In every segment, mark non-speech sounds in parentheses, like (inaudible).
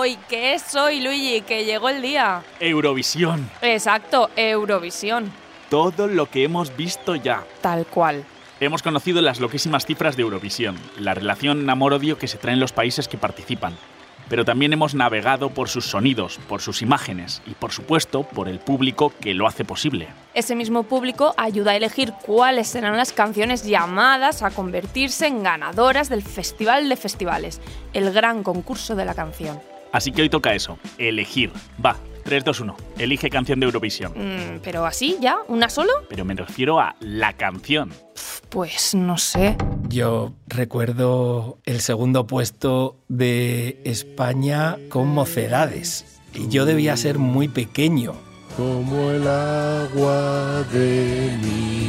hoy? ¿Qué es hoy, Luigi? Que llegó el día. Eurovisión. Exacto, Eurovisión. Todo lo que hemos visto ya. Tal cual. Hemos conocido las loquísimas cifras de Eurovisión, la relación amor-odio que se traen los países que participan. Pero también hemos navegado por sus sonidos, por sus imágenes y, por supuesto, por el público que lo hace posible. Ese mismo público ayuda a elegir cuáles serán las canciones llamadas a convertirse en ganadoras del Festival de Festivales, el gran concurso de la canción. Así que hoy toca eso, elegir. Va, 3, 2, 1. Elige canción de Eurovisión. Mm, ¿Pero así ya? ¿Una solo? Pero me refiero a la canción. Pues no sé. Yo recuerdo el segundo puesto de España con Mocedades. Y yo debía ser muy pequeño. Como el agua de mi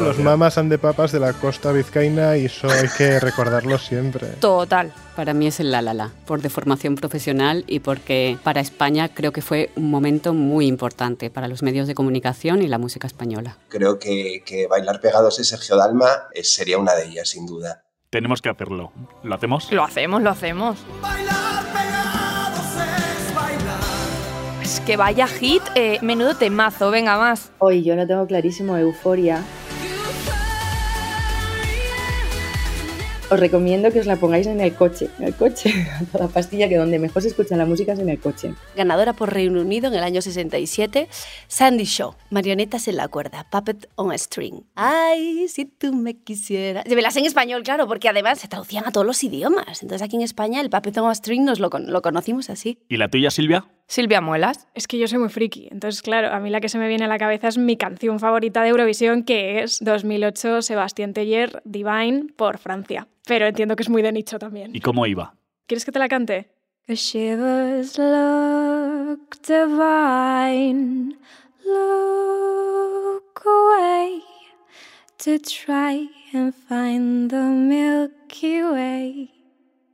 Los mamas and de papas de la costa vizcaína y eso hay que recordarlo siempre. Total. Para mí es el La La La, por deformación profesional y porque para España creo que fue un momento muy importante para los medios de comunicación y la música española. Creo que, que Bailar Pegados de Sergio Dalma eh, sería una de ellas, sin duda. Tenemos que hacerlo. ¿Lo hacemos? Lo hacemos, lo hacemos. Es que vaya hit, eh, menudo temazo, venga más. Hoy yo lo tengo clarísimo, Euforia. Os recomiendo que os la pongáis en el coche, en el coche, (laughs) a toda pastilla, que donde mejor se escucha la música es en el coche. Ganadora por Reino Unido en el año 67, Sandy Shaw, Marionetas en la cuerda, Puppet on a String. Ay, si tú me quisieras. Me las en español, claro, porque además se traducían a todos los idiomas. Entonces aquí en España el Puppet on a String nos lo, lo conocimos así. ¿Y la tuya, Silvia? Silvia Muelas. Es que yo soy muy friki, entonces claro, a mí la que se me viene a la cabeza es mi canción favorita de Eurovisión, que es 2008 Sebastián Tellier, Divine, por Francia. Pero entiendo que es muy de nicho también. ¿Y cómo iba? ¿Quieres que te la cante? Cause shivers look divine, look away to try and find the Milky Way.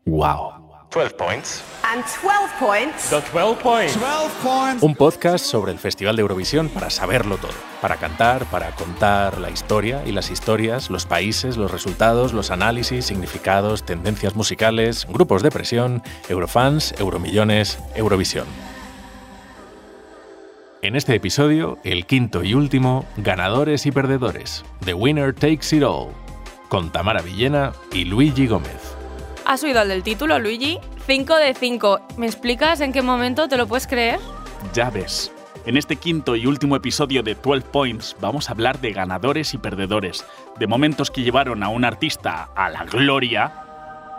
¡Wow! 12 points. And 12 points. The 12 points. Un podcast sobre el Festival de Eurovisión para saberlo todo, para cantar, para contar la historia y las historias, los países, los resultados, los análisis, significados, tendencias musicales, grupos de presión, Eurofans, Euromillones, Eurovisión. En este episodio, el quinto y último, ganadores y perdedores, The Winner Takes It All, con Tamara Villena y Luigi Gómez. ¿Has oído el del título, Luigi? 5 de 5. ¿Me explicas en qué momento te lo puedes creer? Ya ves. En este quinto y último episodio de 12 Points vamos a hablar de ganadores y perdedores, de momentos que llevaron a un artista a la gloria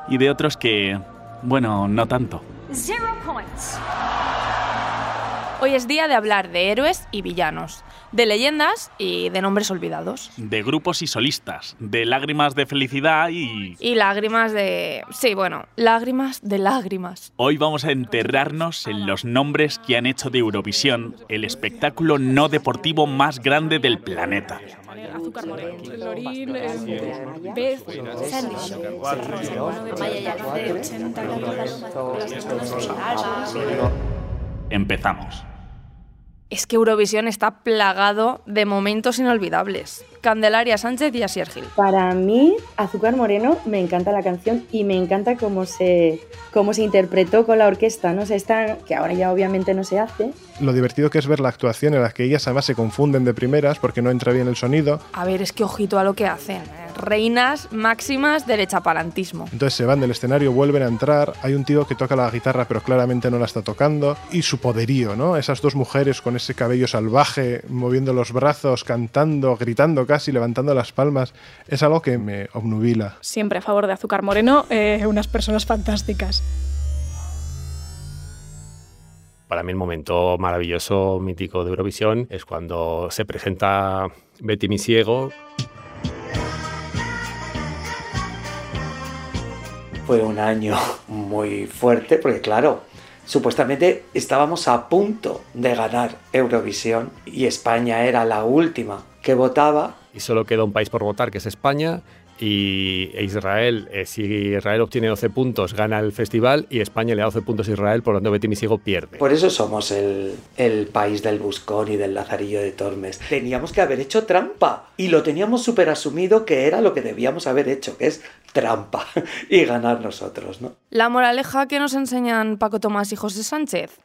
y de otros que, bueno, no tanto. Zero points. Hoy es día de hablar de héroes y villanos, de leyendas y de nombres olvidados. De grupos y solistas, de lágrimas de felicidad y... Y lágrimas de... Sí, bueno, lágrimas de lágrimas. Hoy vamos a enterrarnos en los nombres que han hecho de Eurovisión el espectáculo no deportivo más grande del planeta. Azúcar Moreno, Lorín, Beth, Sandy Shaw. Amaya Yalcé, 80 Empezamos. Es que Eurovisión está plagado de momentos inolvidables. Candelaria Sánchez y Asier Gil. Para mí, Azúcar Moreno, me encanta la canción y me encanta cómo se, cómo se interpretó con la orquesta, ¿no? O sea, esta, que ahora ya obviamente no se hace. Lo divertido que es ver la actuación en la que ellas además se confunden de primeras porque no entra bien el sonido. A ver, es que ojito a lo que hacen. ¿eh? Reinas máximas del echapalantismo. Entonces se van del escenario, vuelven a entrar. Hay un tío que toca la guitarra pero claramente no la está tocando. Y su poderío, ¿no? Esas dos mujeres con ese cabello salvaje, moviendo los brazos, cantando, gritando casi, levantando las palmas. Es algo que me obnubila. siempre a favor de Azúcar Moreno, eh, unas personas fantásticas. Para mí el momento maravilloso, mítico de Eurovisión es cuando se presenta Betty mi ciego. Fue un año muy fuerte porque claro, supuestamente estábamos a punto de ganar Eurovisión y España era la última que votaba. Y solo queda un país por votar, que es España, y Israel, eh, si Israel obtiene 12 puntos, gana el festival y España le da 12 puntos a Israel, por lo tanto Betty Misigo pierde. Por eso somos el, el país del buscón y del lazarillo de Tormes. Teníamos que haber hecho trampa y lo teníamos súper asumido que era lo que debíamos haber hecho, que es trampa (laughs) y ganar nosotros, ¿no? La moraleja que nos enseñan Paco Tomás y José Sánchez,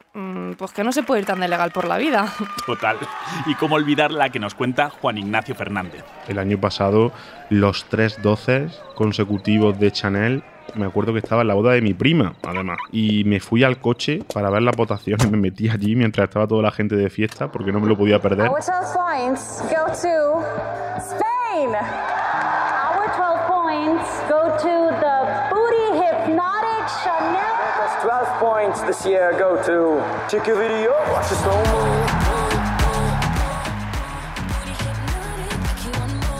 pues que no se puede ir tan de legal por la vida. (laughs) Total. Y cómo olvidar la que nos cuenta Juan Ignacio Fernández. El año pasado, los tres doces consecutivos de Chanel me acuerdo que estaba en la boda de mi prima, además. Y me fui al coche para ver las votaciones. (laughs) Me metí allí mientras estaba toda la gente de fiesta porque no me lo podía perder. Our 12 points go to Spain. Our 12 points go to Chanel. 12 points this year go to Check your video, watch the slow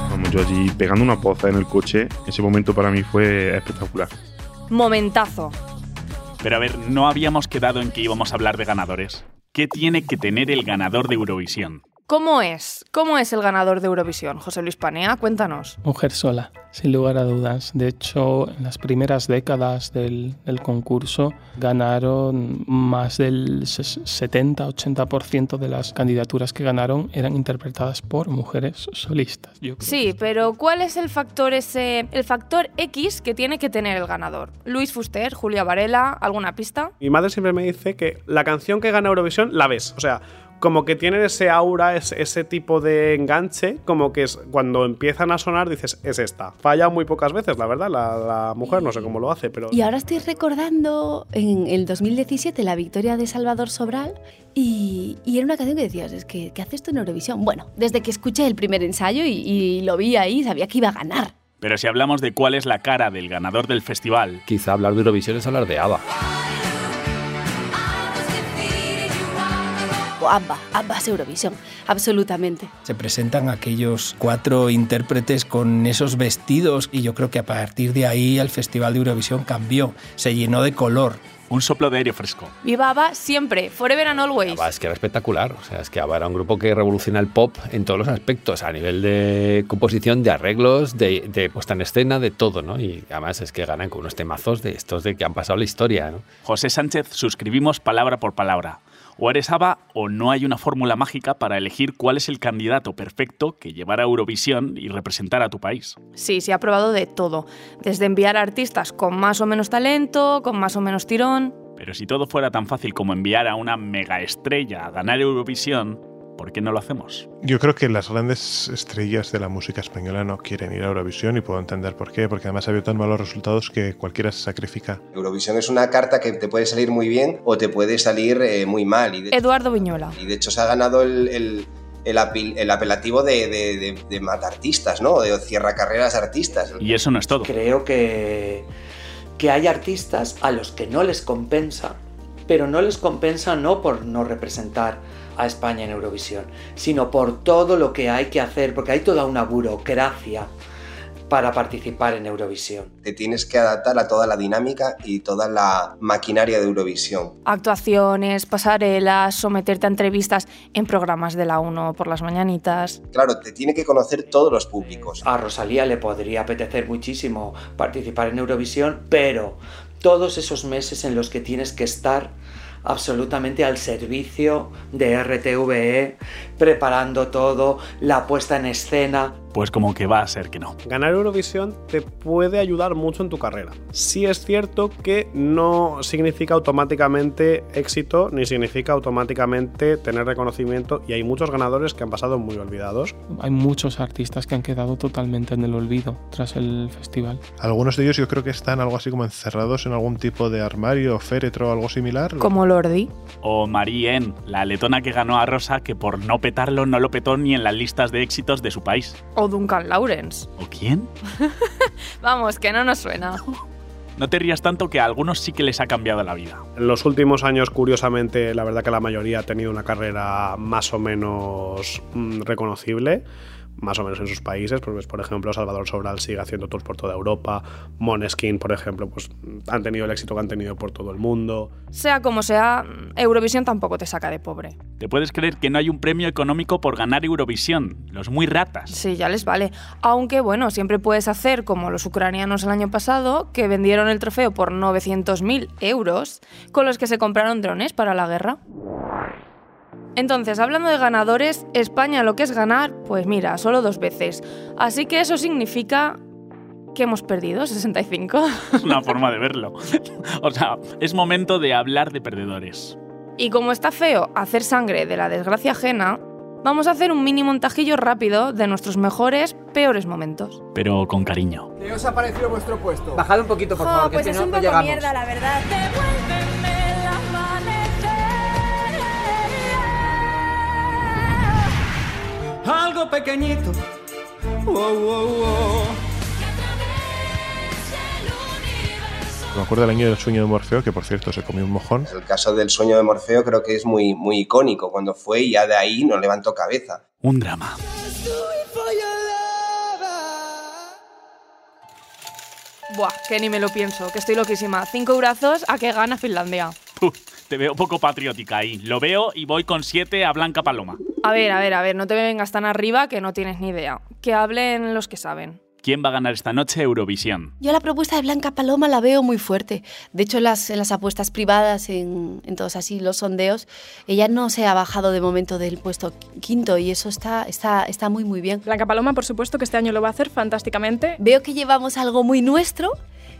Vamos, yo allí pegando una poza en el coche. Ese momento para mí fue espectacular. Momentazo. Pero a ver, no habíamos quedado en que íbamos a hablar de ganadores. ¿Qué tiene que tener el ganador de Eurovisión? ¿Cómo es? ¿Cómo es el ganador de Eurovisión? José Luis Panea, cuéntanos. Mujer sola, sin lugar a dudas. De hecho, en las primeras décadas del, del concurso ganaron más del 70-80% de las candidaturas que ganaron eran interpretadas por mujeres solistas. Yo creo. Sí, pero ¿cuál es el factor ese, el factor X que tiene que tener el ganador? Luis Fuster, Julia Varela, ¿alguna pista? Mi madre siempre me dice que la canción que gana Eurovisión la ves. O sea, como que tienen ese aura, ese, ese tipo de enganche, como que es, cuando empiezan a sonar dices, es esta. Falla muy pocas veces, la verdad, la, la mujer no sé cómo lo hace, pero... Y ahora estoy recordando en el 2017 la victoria de Salvador Sobral y, y era una canción que decías, es que ¿qué hace esto en Eurovisión? Bueno, desde que escuché el primer ensayo y, y lo vi ahí, sabía que iba a ganar. Pero si hablamos de cuál es la cara del ganador del festival, Quizá hablar de Eurovisión es hablar de ABBA. O ABBA es Eurovisión, absolutamente. Se presentan aquellos cuatro intérpretes con esos vestidos y yo creo que a partir de ahí el Festival de Eurovisión cambió, se llenó de color. un soplo de aire fresco. Viva ABBA siempre, forever and always. ABBA es que era espectacular. O sea, es que ABBA era un grupo que revoluciona el pop en todos los aspectos, a nivel de composición, de arreglos, de, de puesta en escena, de todo, ¿no? Y además es que ganan con unos temazos de estos de que han pasado la historia, ¿no? José Sánchez, suscribimos palabra por palabra. O eres ABBA o no hay una fórmula mágica para elegir cuál es el candidato perfecto que llevará a Eurovisión y representar a tu país. Sí, se ha probado de todo, desde enviar artistas con más o menos talento, con más o menos tirón. Pero si todo fuera tan fácil como enviar a una megaestrella a ganar Eurovisión, ¿por qué no lo hacemos? Yo creo que las grandes estrellas de la música española no quieren ir a Eurovisión y puedo entender por qué, porque además ha habido tan malos resultados que cualquiera se sacrifica. Eurovisión es una carta que te puede salir muy bien o te puede salir eh, muy mal. Y de, Eduardo Viñola. y de hecho se ha ganado el, el- el apil- el apelativo de, de, de, de matartistas, ¿no? De cierra carreras artistas. Y eso no es todo. Creo que, que hay artistas a los que no les compensa, pero no les compensa no por no representar a España en Eurovisión, sino por todo lo que hay que hacer, porque hay toda una burocracia para participar en Eurovisión. Te tienes que adaptar a toda la dinámica y toda la maquinaria de Eurovisión. Actuaciones, pasarelas, someterte a entrevistas en programas de la 1 por las mañanitas. Claro, te tiene que conocer todos los públicos. A Rosalía le podría apetecer muchísimo participar en Eurovisión, pero todos esos meses en los que tienes que estar absolutamente al servicio de RTVE, preparando todo, la puesta en escena. Pues como que va a ser que no. Ganar Eurovisión te puede ayudar mucho en tu carrera. Sí es cierto que no significa automáticamente éxito ni significa automáticamente tener reconocimiento y hay muchos ganadores que han pasado muy olvidados. Hay muchos artistas que han quedado totalmente en el olvido tras el festival. Algunos de ellos yo creo que están algo así como encerrados en algún tipo de armario, féretro o algo similar. Como Lordi. O Marie En, la letona que ganó a Rosa, que por no petarlo no lo petó ni en las listas de éxitos de su país. O Duncan Lawrence. ¿O quién? (laughs) Vamos, que no nos suena. (laughs) No te rías tanto que a algunos sí que les ha cambiado la vida. En los últimos años, curiosamente, la verdad que la mayoría ha tenido una carrera más o menos mm, reconocible. Más o menos en sus países. Pues, por ejemplo, Salvador Sobral sigue haciendo tours por toda Europa. Moneskin, por ejemplo, pues han tenido el éxito que han tenido por todo el mundo. Sea como sea, Eurovisión tampoco te saca de pobre. ¿Te puedes creer que no hay un premio económico por ganar Eurovisión? Los muy ratas. Sí, ya les vale. Aunque, bueno, siempre puedes hacer como los ucranianos el año pasado, que vendieron el trofeo por 900.000 euros, con los que se compraron drones para la guerra. Entonces, hablando de ganadores, España lo que es ganar, pues mira, solo dos veces. Así que eso significa que hemos perdido 65. Es una forma de verlo. O sea, es momento de hablar de perdedores. Y como está feo hacer sangre de la desgracia ajena, vamos a hacer un mini montajillo rápido de nuestros mejores, peores momentos. Pero con cariño. ¿Qué os ha parecido vuestro puesto? Bajad un poquito, por favor, que pues si es no, un no poco llegamos. mierda, la verdad. Algo pequeñito. Me acuerdo del año del sueño de Morfeo, que por cierto se comió un mojón. El caso del sueño de Morfeo creo que es muy, muy icónico cuando fue y ya de ahí no levantó cabeza. Un drama. Buah, que ni me lo pienso, que estoy loquísima. Cinco brazos a que gana Finlandia. Te veo poco patriótica ahí. Lo veo y voy con siete a Blanca Paloma. A ver, a ver, a ver, no te vengas tan arriba que no tienes ni idea. Que hablen los que saben. ¿Quién va a ganar esta noche Eurovisión? Yo la propuesta de Blanca Paloma la veo muy fuerte. De hecho, en las, en las apuestas privadas, en, en todos así los sondeos, ella no se ha bajado de momento del puesto quinto y eso está, está, está muy, muy bien. Blanca Paloma, por supuesto, que este año lo va a hacer fantásticamente. Veo que llevamos algo muy nuestro,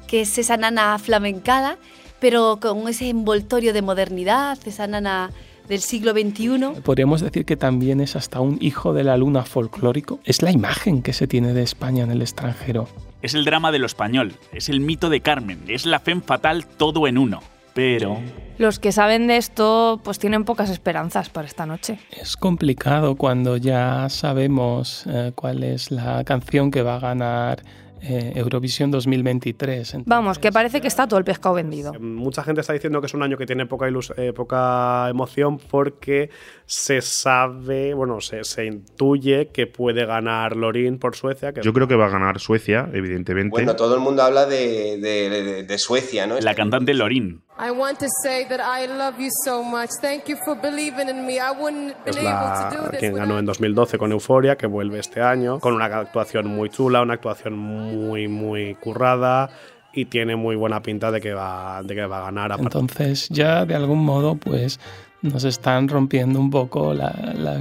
que es esa nana flamencada, pero con ese envoltorio de modernidad, esa nana del siglo XXI. Podríamos decir que también es hasta un hijo de la luna folclórico. Es la imagen que se tiene de España en el extranjero. Es el drama de lo español, es el mito de Carmen, es la femme fatal todo en uno. Pero... Los que saben de esto, pues tienen pocas esperanzas para esta noche. Es complicado cuando ya sabemos eh, cuál es la canción que va a ganar eh, Eurovisión 2023. Vamos, que parece que está todo el pescado vendido. Mucha gente está diciendo que es un año que tiene poca, ilus- eh, poca emoción porque se sabe, bueno, se, se intuye que puede ganar Lorin por Suecia. Que Yo creo que va a ganar Suecia, evidentemente. Bueno, todo el mundo habla de, de- de- de Suecia, ¿no? La cantante Lorin. I want to say that I love you so much. Thank you for believing in me. I wouldn't es been able to do la this quien ganó en 2012 con Euforia, que vuelve este año, con una actuación muy chula, una actuación muy, muy currada y tiene muy buena pinta de que va, de que va a ganar. aparte- Entonces ya de algún modo pues nos están rompiendo un poco la, la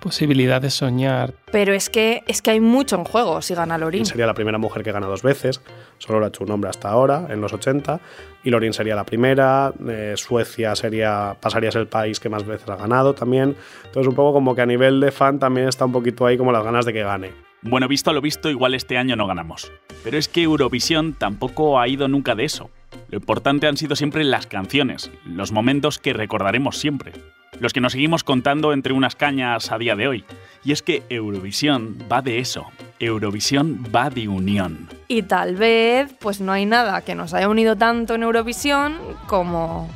posibilidad de soñar. Pero es que, es que hay mucho en juego si gana Lorin. Sería la primera mujer que gana dos veces, solo lo ha hecho un hombre hasta ahora, en los 80, y Lorin sería la primera, eh, Suecia sería, pasaría a ser el país que más veces ha ganado también, entonces un poco como que a nivel de fan también está un poquito ahí como las ganas de que gane. Bueno, visto lo visto, igual este año no ganamos. Pero es que Eurovisión tampoco ha ido nunca de eso. Lo importante han sido siempre las canciones, los momentos que recordaremos siempre. Los que nos seguimos contando entre unas cañas a día de hoy. Y es que Eurovisión va de eso. Eurovisión va de unión. Y tal vez, pues no hay nada que nos haya unido tanto en Eurovisión como...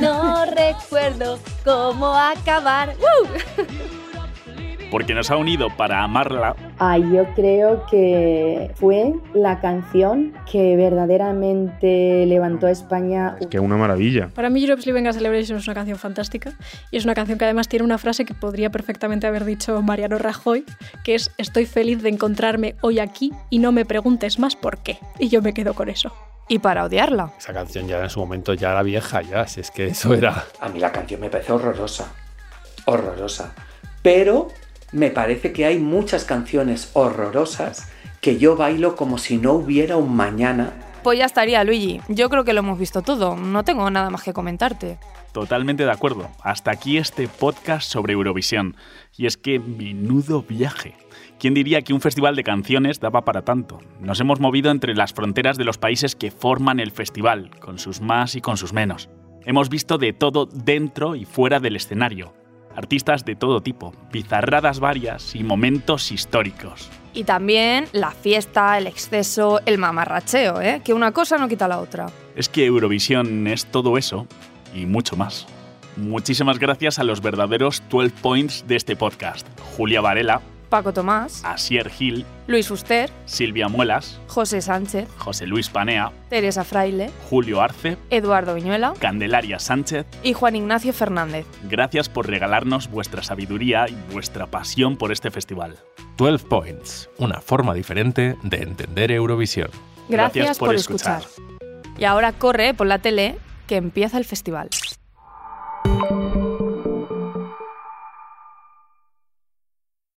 No recuerdo cómo acabar. ¡Woo! Porque nos ha unido para amarla, Ah, yo creo que fue la canción que verdaderamente levantó a España. Que es una maravilla. Para mí Europe's Living a Celebration es una canción fantástica y es una canción que además tiene una frase que podría perfectamente haber dicho Mariano Rajoy, que es estoy feliz de encontrarme hoy aquí y no me preguntes más por qué. Y yo me quedo con eso. Y para odiarla. Esa canción ya en su momento ya era vieja, ya, si es que eso era... A mí la canción me parece horrorosa. Horrorosa. Pero me parece que hay muchas canciones horrorosas que yo bailo como si no hubiera un mañana. Pues ya estaría, Luigi. Yo creo que lo hemos visto todo. No tengo nada más que comentarte. totalmente de acuerdo. Hasta aquí este podcast sobre Eurovisión. Y es que menudo viaje. ¿Quién diría que un festival de canciones daba para tanto? Nos hemos movido entre las fronteras de los países que forman el festival, con sus más y con sus menos. Hemos visto de todo dentro y fuera del escenario. Artistas de todo tipo, bizarradas varias y momentos históricos. Y también la fiesta, el exceso, el mamarracheo, ¿eh? Que una cosa no quita la otra. Es que Eurovisión es todo eso y mucho más. Muchísimas gracias a los verdaderos 12 points de este podcast. Julia Varela, Paco Tomás, Asier Gil, Luis Fuster, Silvia Muelas, José Sánchez, José Luis Panea, Teresa Fraile, Julio Arce, Eduardo Viñuela Candelaria Sánchez. y Juan Ignacio Fernández. Gracias por regalarnos vuestra sabiduría y vuestra pasión por este festival. 12 Points, una forma diferente de entender Eurovisión. Gracias, por, escuchar. Y ahora corre por la tele que empieza el festival.